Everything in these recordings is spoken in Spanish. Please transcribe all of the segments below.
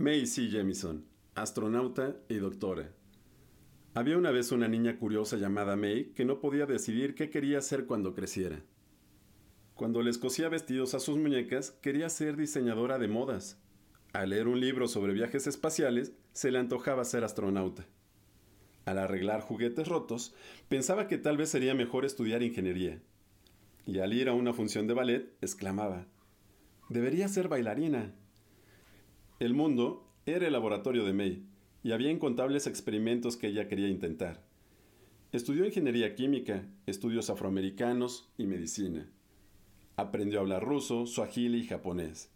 Macy Jemison, astronauta y doctora. Había una vez una niña curiosa llamada May que no podía decidir qué quería ser cuando creciera. Cuando les cosía vestidos a sus muñecas, quería ser diseñadora de modas. Al leer un libro sobre viajes espaciales, se le antojaba ser astronauta. Al arreglar juguetes rotos, pensaba que tal vez sería mejor estudiar ingeniería. Y al ir a una función de ballet, exclamaba, Debería ser bailarina. El mundo era el laboratorio de May, y había incontables experimentos que ella quería intentar. Estudió ingeniería química, estudios afroamericanos y medicina. Aprendió a hablar ruso, suajili y japonés.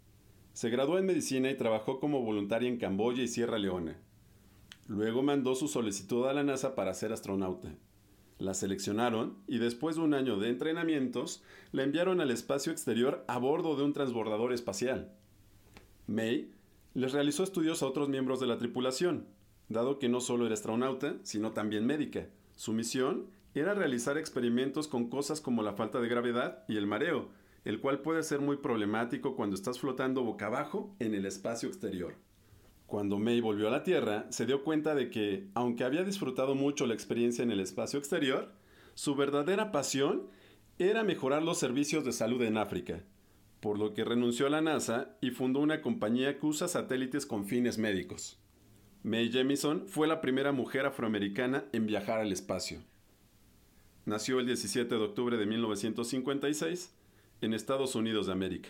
Se graduó en medicina y trabajó como voluntaria en Camboya y Sierra Leona. Luego mandó su solicitud a la NASA para ser astronauta. La seleccionaron y después de un año de entrenamientos, la enviaron al espacio exterior a bordo de un transbordador espacial. May les realizó estudios a otros miembros de la tripulación, dado que no solo era astronauta, sino también médica. Su misión era realizar experimentos con cosas como la falta de gravedad y el mareo, el cual puede ser muy problemático cuando estás flotando boca abajo en el espacio exterior. Cuando May volvió a la Tierra, se dio cuenta de que, aunque había disfrutado mucho la experiencia en el espacio exterior, su verdadera pasión era mejorar los servicios de salud en África, por lo que renunció a la NASA y fundó una compañía que usa satélites con fines médicos. May Jemison fue la primera mujer afroamericana en viajar al espacio. Nació el 17 de octubre de 1956 en Estados Unidos de América.